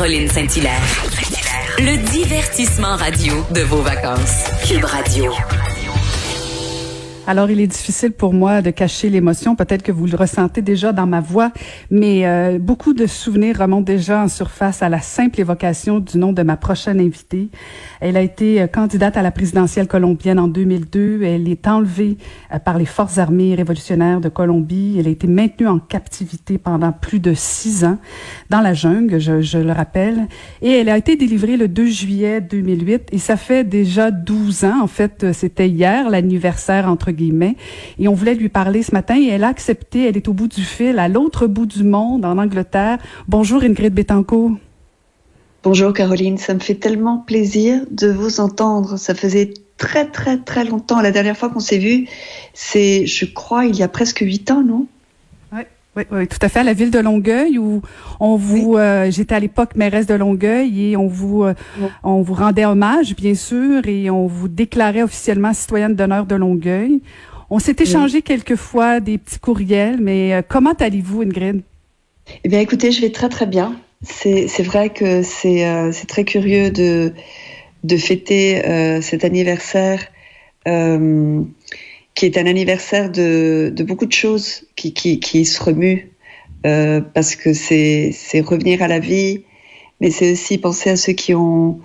Caroline, Saint-Hilaire. Le divertissement radio de vos vacances. Cube Radio. Alors, il est difficile pour moi de cacher l'émotion. Peut-être que vous le ressentez déjà dans ma voix, mais euh, beaucoup de souvenirs remontent déjà en surface à la simple évocation du nom de ma prochaine invitée. Elle a été euh, candidate à la présidentielle colombienne en 2002. Elle est enlevée euh, par les forces armées révolutionnaires de Colombie. Elle a été maintenue en captivité pendant plus de six ans dans la jungle, je, je le rappelle. Et elle a été délivrée le 2 juillet 2008. Et ça fait déjà 12 ans. En fait, c'était hier l'anniversaire entre guillemets. Et on voulait lui parler ce matin et elle a accepté. Elle est au bout du fil, à l'autre bout du monde, en Angleterre. Bonjour Ingrid Betancourt. Bonjour Caroline, ça me fait tellement plaisir de vous entendre. Ça faisait très très très longtemps. La dernière fois qu'on s'est vu, c'est, je crois, il y a presque huit ans, non? Oui, oui, tout à fait. À la ville de Longueuil, où on vous, oui. euh, j'étais à l'époque mairesse de Longueuil et on vous, euh, oui. on vous rendait hommage, bien sûr, et on vous déclarait officiellement citoyenne d'honneur de Longueuil. On s'est échangé oui. quelques fois des petits courriels, mais euh, comment allez-vous, Ingrid? Eh bien, écoutez, je vais très très bien. C'est vrai que c'est euh, très curieux de, de fêter euh, cet anniversaire euh, qui est un anniversaire de, beaucoup de choses qui, se remuent euh, parce que c'est revenir à la vie, mais c'est aussi penser à ceux qui ont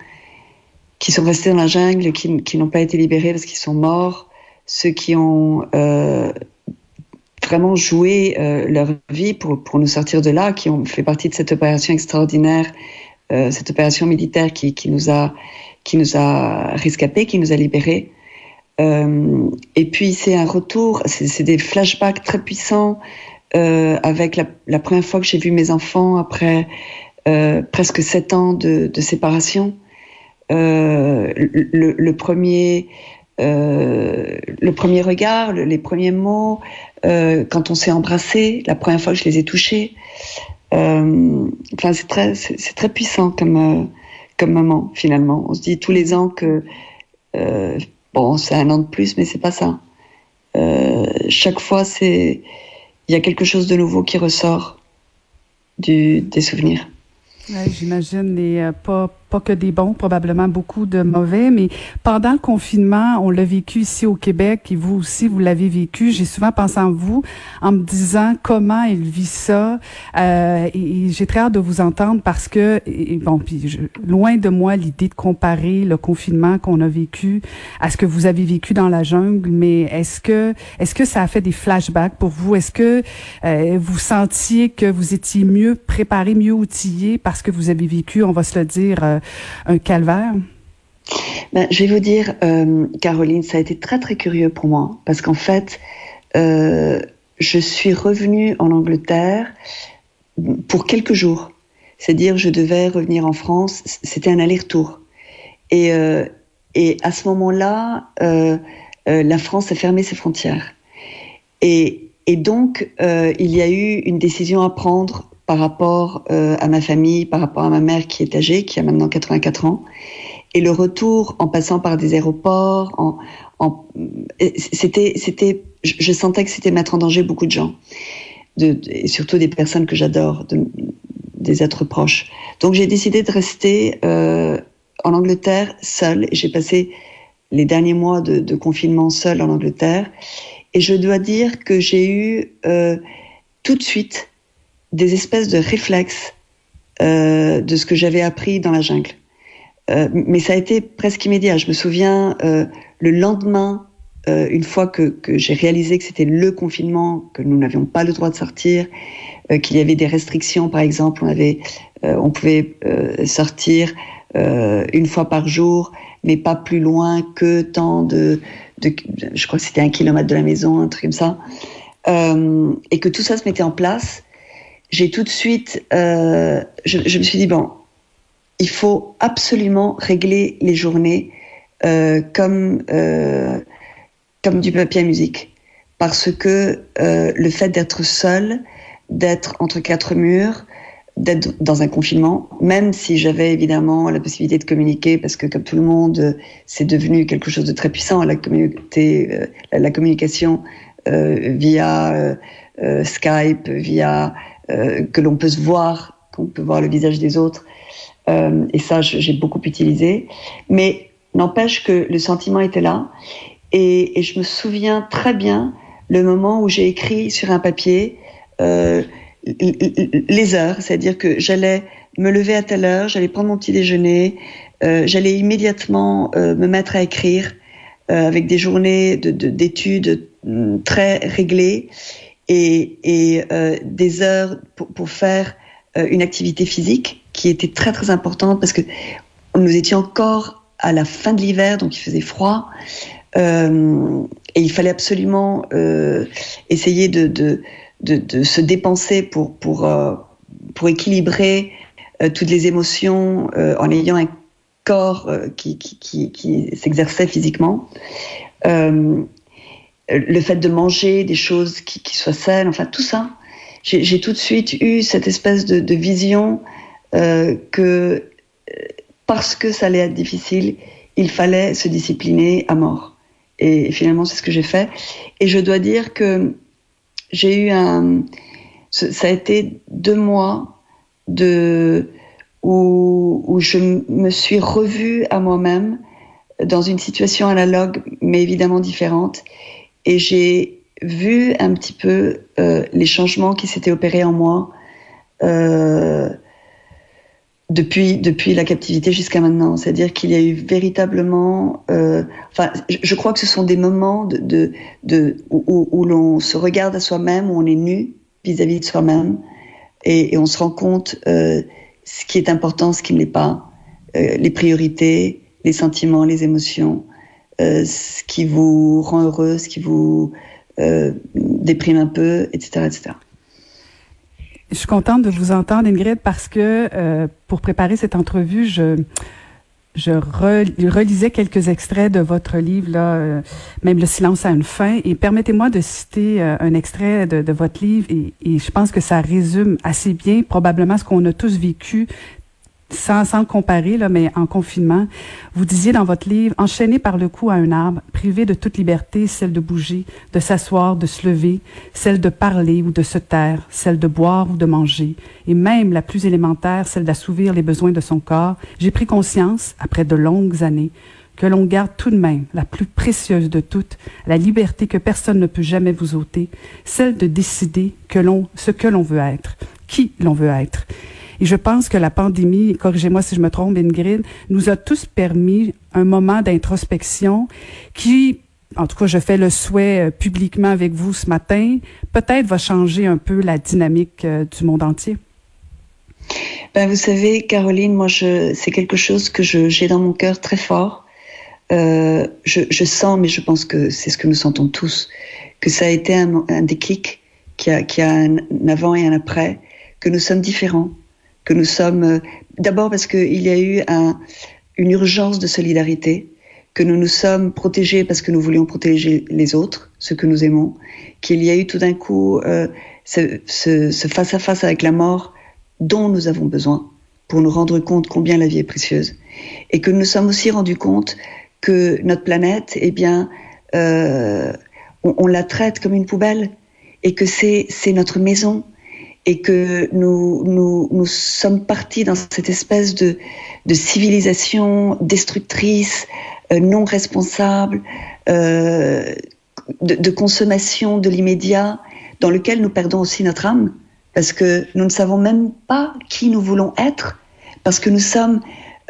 qui sont restés dans la jungle, qui, n'ont pas été libérés parce qu'ils sont morts, ceux qui ont euh, vraiment joué euh, leur vie pour, nous sortir de là, qui ont fait partie de cette opération extraordinaire, cette opération militaire qui, qui, nous a, qui nous a rescapés, qui nous a libérés. Euh, et puis c'est un retour, c'est des flashbacks très puissants euh, avec la, première fois que j'ai vu mes enfants après euh, presque sept ans de, séparation. Le, premier le premier regard, le, les premiers mots, quand on s'est embrassé, la première fois que je les ai touchés. Enfin, c'est très, c'est très puissant comme comme moment finalement. On se dit tous les ans que bon, c'est un an de plus, mais c'est pas ça. chaque fois, c'est il y a quelque chose de nouveau qui ressort des souvenirs. Ouais, J'imagine, et euh, pas, pas que des bons, probablement beaucoup de mauvais, mais pendant le confinement, on l'a vécu ici au Québec et vous aussi, vous l'avez vécu. J'ai souvent pensé en vous en me disant comment elle vit ça. Euh, et, j'ai très hâte de vous entendre parce que, bon, puis je, loin de moi l'idée de comparer le confinement qu'on a vécu à ce que vous avez vécu dans la jungle, mais est-ce que, est-ce que ça a fait des flashbacks pour vous? Est-ce que euh, vous sentiez que vous étiez mieux préparé, mieux outillé que vous avez vécu, on va se le dire, euh, un calvaire? Ben, je vais vous dire, euh, Caroline, ça a été très très curieux pour moi parce qu'en fait, euh, je suis revenue en Angleterre pour quelques jours. C'est-à-dire, je devais revenir en France. C'était un aller-retour. Et, et à ce moment-là, la France a fermé ses frontières. Et, et donc, il y a eu une décision à prendre par rapport euh, à ma famille, par rapport à ma mère qui est âgée, qui a maintenant 84 ans. Et le retour en passant par des aéroports, en, en c'était, c'était, je sentais que c'était mettre en danger beaucoup de gens, de, et surtout des personnes que j'adore, de, des êtres proches. Donc j'ai décidé de rester euh, en Angleterre seule. J'ai passé les derniers mois de, de, confinement seule en Angleterre. Et je dois dire que j'ai eu euh, tout de suite des espèces de réflexes euh, de ce que j'avais appris dans la jungle. Euh, mais ça a été presque immédiat. Je me souviens euh, le lendemain, euh, une fois que, que j'ai réalisé que c'était le confinement, que nous n'avions pas le droit de sortir, euh, qu'il y avait des restrictions, par exemple, on avait, euh, on pouvait sortir une fois par jour, mais pas plus loin que tant de, de je crois que c'était un kilomètre de la maison, un truc comme ça, et que tout ça se mettait en place j'ai tout de suite, euh, je, je, me suis dit bon, il faut absolument régler les journées euh, comme euh, comme du papier à musique, parce que euh, le fait d'être seul, d'être entre quatre murs, d'être dans un confinement, même si j'avais évidemment la possibilité de communiquer, parce que comme tout le monde, c'est devenu quelque chose de très puissant, la euh, la communication euh, via Skype, via que l'on peut se voir, qu'on peut voir le visage des autres. et ça, j'ai beaucoup utilisé. Mais n'empêche que le sentiment était là. Et, je me souviens très bien le moment où j'ai écrit sur un papier euh, les heures, c'est-à-dire que j'allais me lever à telle heure, j'allais prendre mon petit déjeuner, euh, j'allais immédiatement euh, me mettre à écrire euh, avec des journées d'études de, mm, très réglées et, euh, des heures pour, faire euh, une activité physique qui était très très importante parce que nous étions encore à la fin de l'hiver, donc il faisait froid. Euh, et il fallait absolument essayer de, se dépenser pour, pour, pour équilibrer toutes les émotions en ayant un corps qui, qui, qui s'exerçait physiquement. Le fait de manger des choses qui, soient saines, enfin tout ça. J'ai tout de suite eu cette espèce de, vision que parce que ça allait être difficile, il fallait se discipliner à mort. Et finalement, c'est ce que j'ai fait. Et je dois dire que j'ai eu un, ça a été deux mois de où je me suis revue à moi-même dans une situation analogue, mais évidemment différente. Et j'ai vu un petit peu euh, les changements qui s'étaient opérés en moi. Euh, depuis, depuis la captivité jusqu'à maintenant. C'est-à-dire qu'il y a eu véritablement... Euh, enfin, je crois que ce sont des moments de, de, de où, où l'on se regarde à soi-même, où on est nu vis-à-vis de soi-même, et, et, on se rend compte euh, ce qui est important, ce qui ne l'est pas, euh, les priorités, les sentiments, les émotions, ce qui vous rend heureux, ce qui vous euh, déprime un peu, etc., etc. Je suis contente de vous entendre, Ingrid, parce que euh, pour préparer cette entrevue, je, relisais quelques extraits de votre livre, là, euh, même Le silence a une fin. Et permettez-moi de citer euh, un extrait de, votre livre, et, je pense que ça résume assez bien probablement ce qu'on a tous vécu sans, sans comparer, là, mais en confinement, vous disiez dans votre livre, enchaîné par le cou à un arbre, privé de toute liberté, celle de bouger, de s'asseoir, de se lever, celle de parler ou de se taire, celle de boire ou de manger, et même la plus élémentaire, celle d'assouvir les besoins de son corps, j'ai pris conscience, après de longues années, que l'on garde tout de même la plus précieuse de toutes, la liberté que personne ne peut jamais vous ôter, celle de décider que l'on, ce que l'on veut être, qui l'on veut être. Et je pense que la pandémie, corrigez-moi si je me trompe, Ingrid, nous a tous permis un moment d'introspection qui, en tout cas, je fais le souhait publiquement avec vous ce matin, peut-être va changer un peu la dynamique du monde entier. Ben, vous savez, Caroline, moi, je, c'est quelque chose que je, j'ai dans mon cœur très fort. Euh, je, je, sens, mais je pense que c'est ce que nous sentons tous, que ça a été un, un déclic, qui a, qui a un, avant et un après, que nous sommes différents, que nous sommes d'abord parce qu'il y a eu un, une urgence de solidarité, que nous nous sommes protégés parce que nous voulions protéger les autres, ceux que nous aimons, qu'il y a eu tout d'un coup euh, ce, ce, ce face à face avec la mort dont nous avons besoin pour nous rendre compte combien la vie est précieuse, et que nous nous sommes aussi rendus compte que notre planète, eh bien, euh, on, la traite comme une poubelle, et que c'est notre maison, et que nous, nous, sommes partis dans cette espèce de, de civilisation destructrice, euh, non responsable, euh, de, consommation de l'immédiat, dans lequel nous perdons aussi notre âme, parce que nous ne savons même pas qui nous voulons être, parce que nous sommes,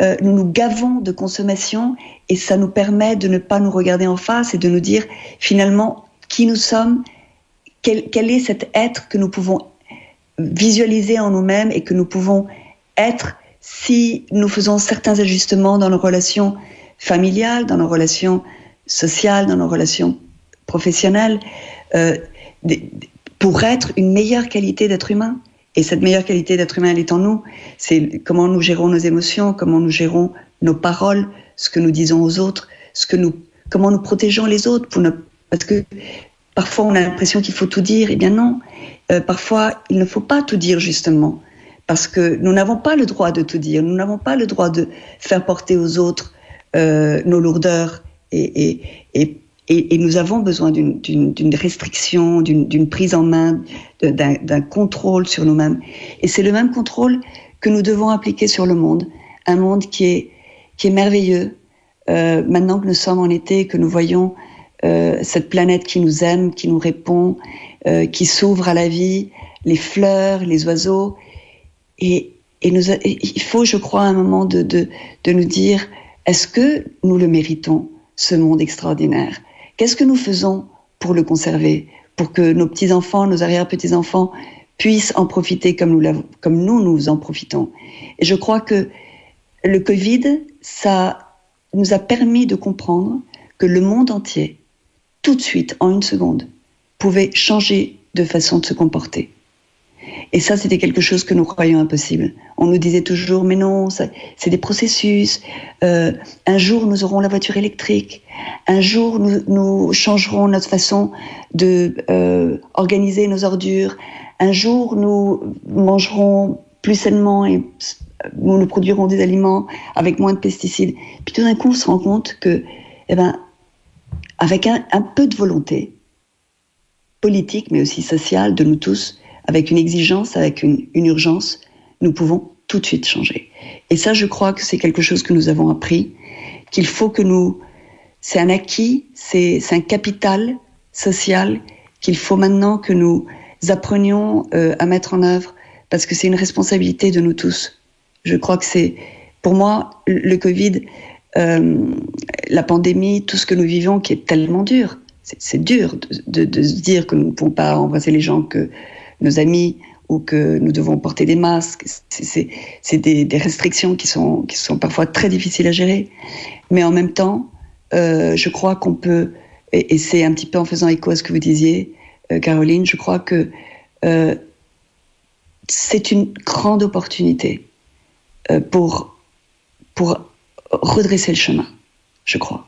euh, nous nous gavons de consommation, et ça nous permet de ne pas nous regarder en face et de nous dire finalement qui nous sommes, quel, est cet être que nous pouvons visualiser en nous-mêmes et que nous pouvons être si nous faisons certains ajustements dans nos relations familiales, dans nos relations sociales, dans nos relations professionnelles, euh, pour être une meilleure qualité d'être humain. Et cette meilleure qualité d'être humain, elle est en nous. C'est comment nous gérons nos émotions, comment nous gérons nos paroles, ce que nous disons aux autres, ce que nous, comment nous protégeons les autres. Pour ne, parce que parfois on a l'impression qu'il faut tout dire. Eh bien non. Euh, parfois il ne faut pas tout dire justement. Parce que nous n'avons pas le droit de tout dire. Nous n'avons pas le droit de faire porter aux autres euh, nos lourdeurs et, et, et et, nous avons besoin d'une restriction, d'une prise en main, d'un contrôle sur nous-mêmes. Et c'est le même contrôle que nous devons appliquer sur le monde. Un monde qui est, merveilleux. Euh, maintenant que nous sommes en été, que nous voyons euh, cette planète qui nous aime, qui nous répond, euh, qui s'ouvre à la vie, les fleurs, les oiseaux. Et, il faut, je crois, un moment de nous dire, est-ce que nous le méritons, ce monde extraordinaire? Qu'est-ce que nous faisons pour le conserver, pour que nos petits-enfants, nos arrière-petits-enfants puissent en profiter comme nous, nous en profitons? Et je crois que le Covid, ça nous a permis de comprendre que le monde entier, tout de suite, en une seconde, pouvait changer de façon de se comporter. Et ça, c'était quelque chose que nous croyions impossible. On nous disait toujours, mais non, c'est des processus. Euh, un jour, nous aurons la voiture électrique. Un jour, nous, changerons notre façon de euh, organiser nos ordures. Un jour, nous mangerons plus sainement et nous, produirons des aliments avec moins de pesticides. Puis tout d'un coup, on se rend compte que, eh ben, avec un peu de volonté politique, mais aussi sociale de nous tous, avec une exigence, avec une, urgence, nous pouvons tout de suite changer. Et ça, je crois que c'est quelque chose que nous avons appris, qu'il faut que nous... C'est un acquis, c'est un capital social qu'il faut maintenant que nous apprenions euh, à mettre en œuvre, parce que c'est une responsabilité de nous tous. Je crois que c'est, pour moi, le Covid, euh, la pandémie, tout ce que nous vivons qui est tellement dur. C'est dur de, de, se dire que nous ne pouvons pas embrasser les gens que nos amis ou que nous devons porter des masques. C'est des, restrictions qui sont, qui sont parfois très difficiles à gérer. Mais en même temps, euh, je crois qu'on peut, et, c'est un petit peu en faisant écho à ce que vous disiez, euh, Caroline, je crois que euh, c'est une grande opportunité pour, pour redresser le chemin, je crois.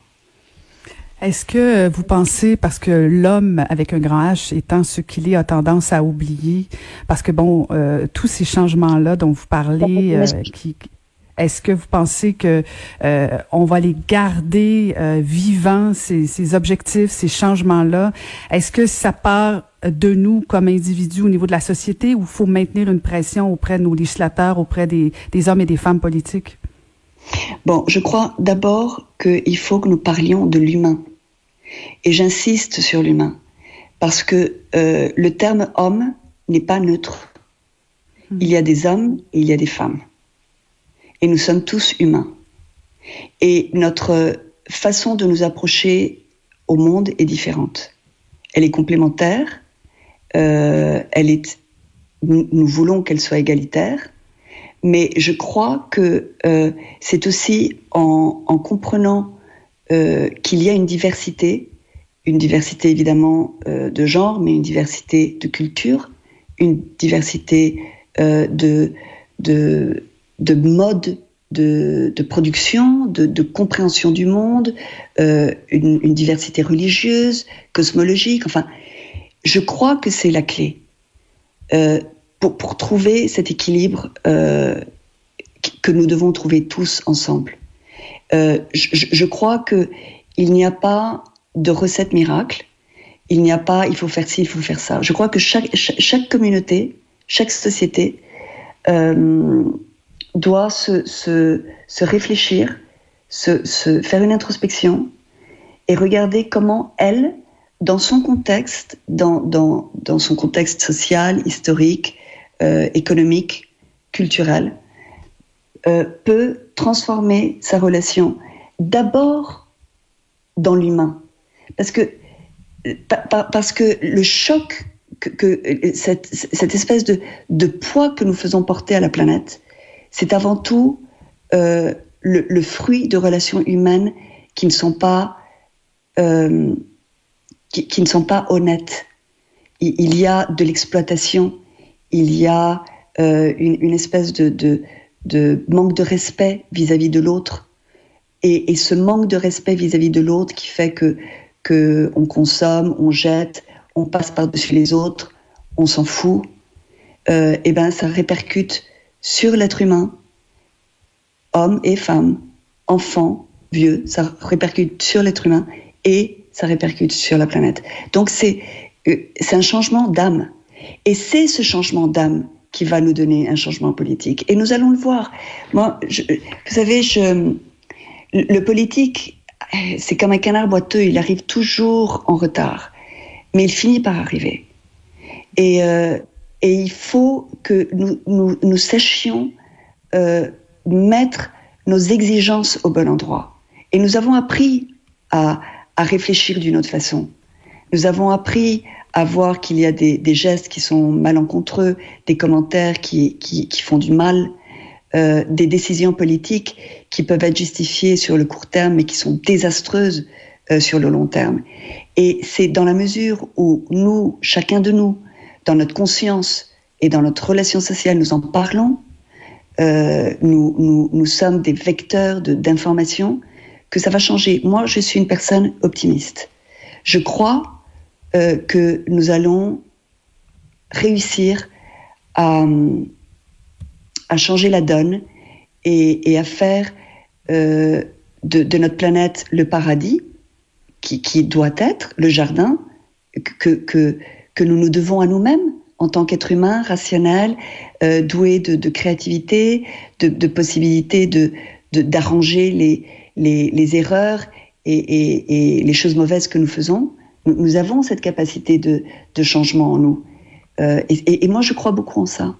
Est-ce que vous pensez, parce que l'homme avec un grand H étant ce qu'il est, a tendance à oublier, parce que bon, euh, tous ces changements-là dont vous parlez, euh, qui, est-ce que vous pensez que euh, on va les garder euh, vivants ces, ces, objectifs, ces changements-là? Est-ce que ça part de nous comme individus au niveau de la société ou faut maintenir une pression auprès de nos législateurs, auprès des, des hommes et des femmes politiques? Bon, je crois d'abord qu'il faut que nous parlions de l'humain. Et j'insiste sur l'humain, parce que euh, le terme homme n'est pas neutre. Hmm. Il y a des hommes et il y a des femmes. Et nous sommes tous humains. Et notre façon de nous approcher au monde est différente. Elle est complémentaire, euh, elle est, nous, nous voulons qu'elle soit égalitaire, mais je crois que euh, c'est aussi en, en comprenant euh, qu'il y a une diversité, une diversité évidemment euh, de genre, mais une diversité de culture, une diversité de, de, de modes de, de, production, de, de, compréhension du monde, une, diversité religieuse, cosmologique. Enfin, je crois que c'est la clé. Pour, trouver cet équilibre euh, que nous devons trouver tous ensemble. Euh, je, crois que il n'y a pas de recette miracle. Il n'y a pas, il faut faire ci, il faut faire ça. Je crois que chaque communauté, chaque société euh, doit se, se, se réfléchir, se, se, faire une introspection et regarder comment elle, dans son contexte, dans, dans, dans son contexte social, historique, euh, économique, culturel, euh, peut transformer sa relation d'abord dans l'humain. Parce que, parce que le choc, que, cette, espèce de, poids que nous faisons porter à la planète, c'est avant tout euh, le, fruit de relations humaines qui ne sont pas, euh, qui, ne sont pas honnêtes. Il y a de l'exploitation, il y a euh, une, espèce de, manque de respect vis-à-vis de l'autre. Et, ce manque de respect vis-à-vis de l'autre qui fait que, on consomme, on jette, on passe par-dessus les autres, on s'en fout, euh, et ben ça répercute sur l'être humain, homme et femme, enfant, vieux, ça répercute sur l'être humain et ça répercute sur la planète. Donc c'est euh, c'est un changement d'âme. Et c'est ce changement d'âme qui va nous donner un changement politique. Et nous allons le voir. Moi, vous savez, le politique, c'est comme un canard boiteux, il arrive toujours en retard, mais il finit par arriver. Et, euh, il faut que nous, sachions euh, mettre nos exigences au bon endroit. Et nous avons appris à réfléchir d'une autre façon. Nous avons appris à voir qu'il y a des, des, gestes qui sont malencontreux, des commentaires qui, qui, qui font du mal, euh, des décisions politiques qui peuvent être justifiées sur le court terme mais qui sont désastreuses euh, sur le long terme. Et c'est dans la mesure où nous, chacun de nous, dans notre conscience et dans notre relation sociale, nous en parlons, euh, nous, nous, nous, sommes des vecteurs d'information, que ça va changer. Moi, je suis une personne optimiste. Je crois euh, que nous allons réussir à, changer la donne et, à faire euh, de, notre planète le paradis qui, doit être le jardin que, que, que nous nous devons à nous-mêmes en tant qu'être humain rationnel, euh, doué de, créativité, de, de possibilité de d'arranger les, erreurs et, les choses mauvaises que nous faisons. Nous, avons cette capacité de, changement en nous. Euh, et, moi, je crois beaucoup en ça.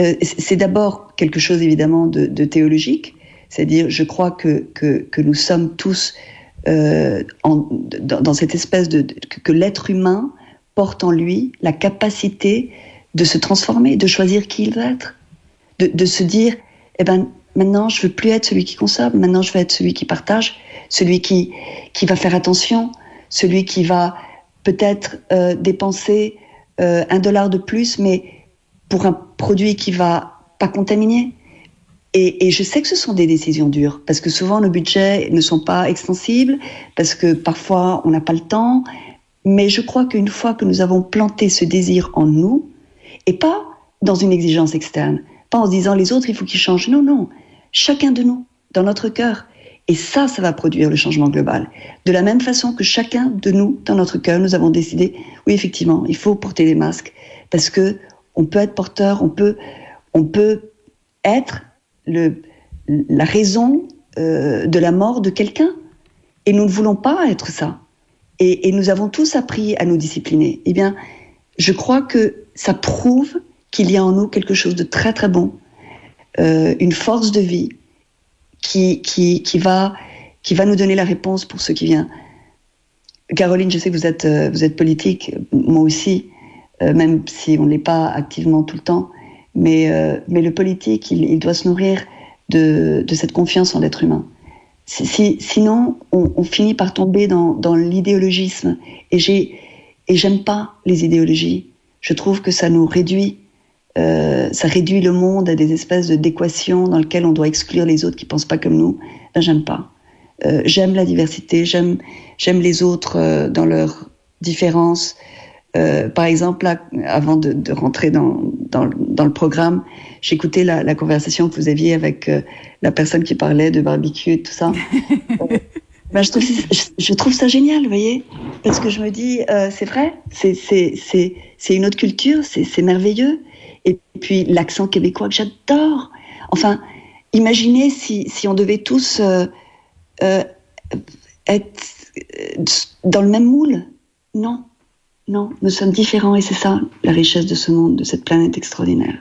Euh, c'est d'abord quelque chose évidemment de, théologique, c'est-à-dire je crois que, que, nous sommes tous euh, dans, cette espèce de, que l'être humain porte en lui la capacité de se transformer, de choisir qui il veut être, de, de se dire eh ben Maintenant, je veux plus être celui qui consomme. Maintenant, je veux être celui qui partage, celui qui qui va faire attention, celui qui va peut-être euh, dépenser euh, un dollar de plus, mais pour un produit qui va pas contaminer. Et, et, je sais que ce sont des décisions dures, parce que souvent nos budgets ne sont pas extensibles, parce que parfois on n'a pas le temps. Mais je crois qu'une fois que nous avons planté ce désir en nous, et pas dans une exigence externe, pas en se disant les autres, il faut qu'ils changent. Non, non chacun de nous, dans notre cœur. Et ça, ça va produire le changement global. De la même façon que chacun de nous, dans notre cœur, nous avons décidé, oui, effectivement, il faut porter les masques parce que on peut être porteur, on peut, on peut être la raison euh, de la mort de quelqu'un. Et nous ne voulons pas être ça. Et, et, nous avons tous appris à nous discipliner. Eh bien, je crois que ça prouve qu'il y a en nous quelque chose de très très bon euh, une force de vie qui, qui, qui, va, qui va nous donner la réponse pour ce qui vient. Caroline, je sais que vous êtes, euh, vous êtes politique, moi aussi, euh, même si on ne l'est pas activement tout le temps, mais, euh, mais le politique, il, doit se nourrir de, de cette confiance en l'être humain. Si, sinon, on, on, finit par tomber dans, dans l'idéologisme. Et j'aime pas les idéologies. Je trouve que ça nous réduit euh, ça réduit le monde à des espèces d'équations dans lesquelles on doit exclure les autres qui pensent pas comme nous. Ben, j'aime pas. Euh, j'aime la diversité, j'aime j'aime les autres euh, dans leurs différences. Par exemple, là, avant de, de rentrer dans, dans, dans, le programme, j'écoutais la, la, conversation que vous aviez avec la personne qui parlait de barbecue et tout ça. ben, je, trouve, je, je, trouve ça génial, vous voyez, parce que je me dis, c'est vrai, c'est une autre culture, c'est merveilleux. Et puis l'accent québécois que j'adore. Enfin, imaginez si, on devait tous euh, euh, être euh, dans le même moule. Non, non, nous sommes différents et c'est ça la richesse de ce monde, de cette planète extraordinaire.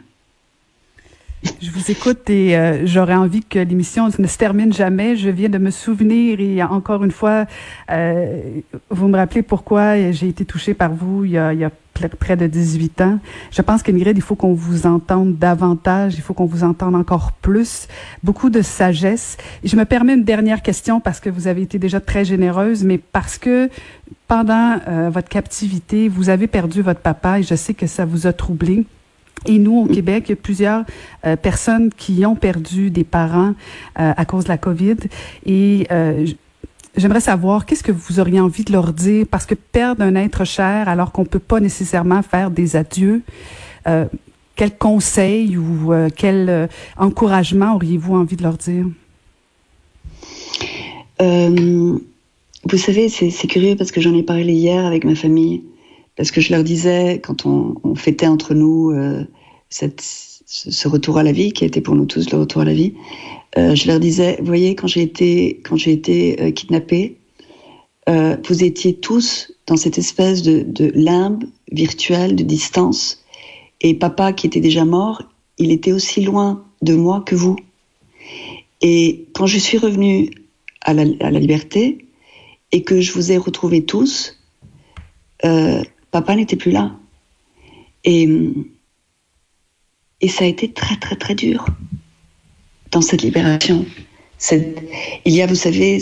Je vous écoute et euh, j'aurais envie que l'émission ne se termine jamais. Je viens de me souvenir et encore une fois, euh, vous me rappelez pourquoi j'ai été touchée par vous il y a, il y a près de 18 ans. Je pense qu'Ingrid, il faut qu'on vous entende davantage, il faut qu'on vous entende encore plus, beaucoup de sagesse. Je me permets une dernière question parce que vous avez été déjà très généreuse, mais parce que pendant euh, votre captivité, vous avez perdu votre papa et je sais que ça vous a troublé. Et nous, au Québec, il y a plusieurs euh, personnes qui ont perdu des parents euh, à cause de la COVID. Et euh, j'aimerais savoir, qu'est-ce que vous auriez envie de leur dire? Parce que perdre un être cher alors qu'on peut pas nécessairement faire des adieux, quel conseil ou quel encouragement auriez-vous envie de leur dire? vous savez, c'est curieux parce que j'en ai parlé hier avec ma famille parce que je leur disais, quand on, on fêtait entre nous euh, cette, ce retour à la vie, qui a été pour nous tous le retour à la vie, euh, je leur disais, vous voyez, quand j'ai été, quand j'ai été euh, kidnappée, euh, vous étiez tous dans cette espèce de, de limbe virtuelle, de distance, et papa, qui était déjà mort, il était aussi loin de moi que vous. Et quand je suis revenue à la, à la liberté, et que je vous ai retrouvés tous, euh, papa n'était plus là. Et, ça a été très, très, très dur dans cette libération. il y a, vous savez,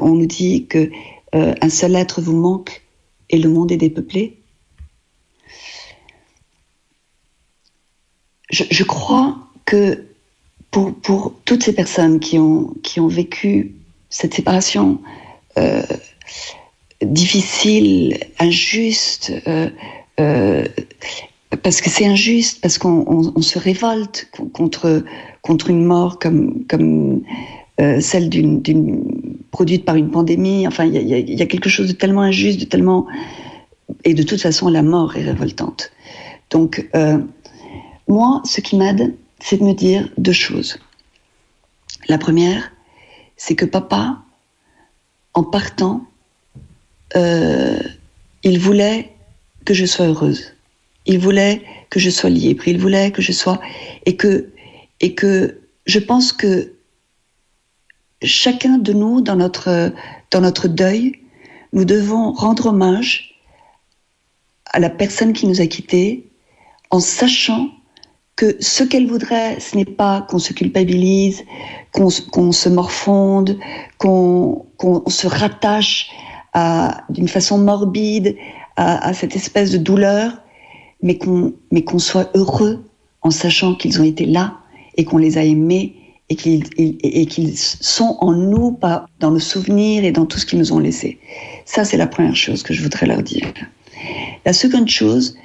on nous dit que euh, un seul être vous manque et le monde est dépeuplé. Je, crois que pour, toutes ces personnes qui ont, qui ont vécu cette séparation, euh, difficile, injuste, euh, euh, parce que c'est injuste, parce qu'on on, se révolte contre contre une mort comme comme euh, celle d'une produite par une pandémie. Enfin, il y a, quelque chose de tellement injuste, de tellement et de toute façon, la mort est révoltante. Donc, moi, ce qui m'aide, c'est de me dire deux choses. La première, c'est que papa, en partant, euh, il voulait que je sois heureuse. Il voulait que je sois libre. Il voulait que je sois et que et que je pense que chacun de nous dans notre dans notre deuil, nous devons rendre hommage à la personne qui nous a quittés en sachant que ce qu'elle voudrait, ce n'est pas qu'on se culpabilise, qu'on se morfonde, qu'on se rattache d'une façon morbide à, cette espèce de douleur, mais qu'on soit heureux en sachant qu'ils ont été là et qu'on les a aimés et qu'ils sont en nous, pas dans nos souvenirs et dans tout ce qu'ils nous ont laissé. Ça, c'est la première chose que je voudrais leur dire. La seconde chose,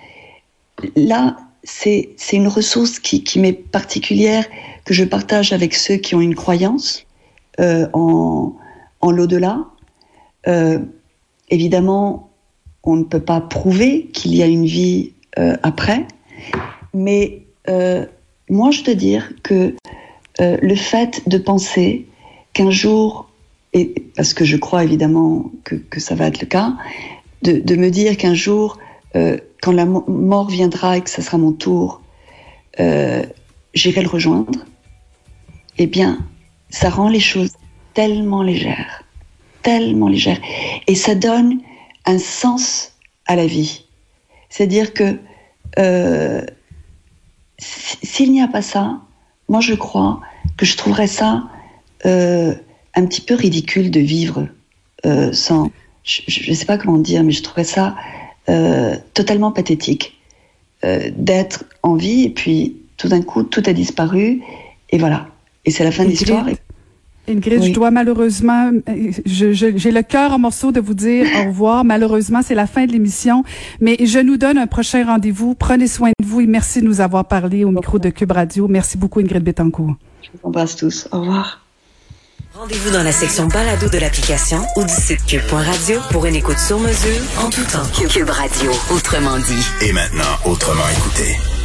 là, c'est une ressource qui, m'est particulière que je partage avec ceux qui ont une croyance euh, en en l'au-delà. Euh, Évidemment, on ne peut pas prouver qu'il y a une vie euh, après, mais euh, moi je te dire que euh, le fait de penser qu'un jour, parce que je crois évidemment que, ça va être le cas, de, me dire qu'un jour, quand la mort viendra et que ça sera mon tour, j'irai le rejoindre, eh bien, ça rend les choses tellement légères tellement légère. Et ça donne un sens à la vie. C'est-à-dire que euh, s'il n'y a pas ça, moi je crois que je trouverais ça euh, un petit peu ridicule de vivre euh, sans. Je ne sais pas comment dire, mais je trouverais ça totalement pathétique d'être en vie et puis tout d'un coup tout a disparu et voilà. Et c'est la fin de l'histoire. Ingrid, je dois malheureusement, j'ai le cœur en morceaux de vous dire au revoir. Malheureusement, c'est la fin de l'émission, mais je nous donne un prochain rendez-vous. Prenez soin de vous et merci de nous avoir parlé au micro de Cube Radio. Merci beaucoup, Ingrid Betancourt. Je vous embrasse tous. Au revoir. Rendez-vous dans la section balado de l'application ou du site cube.radio pour une écoute sur mesure en tout temps. Cube Radio, autrement dit. Et maintenant, autrement écouté.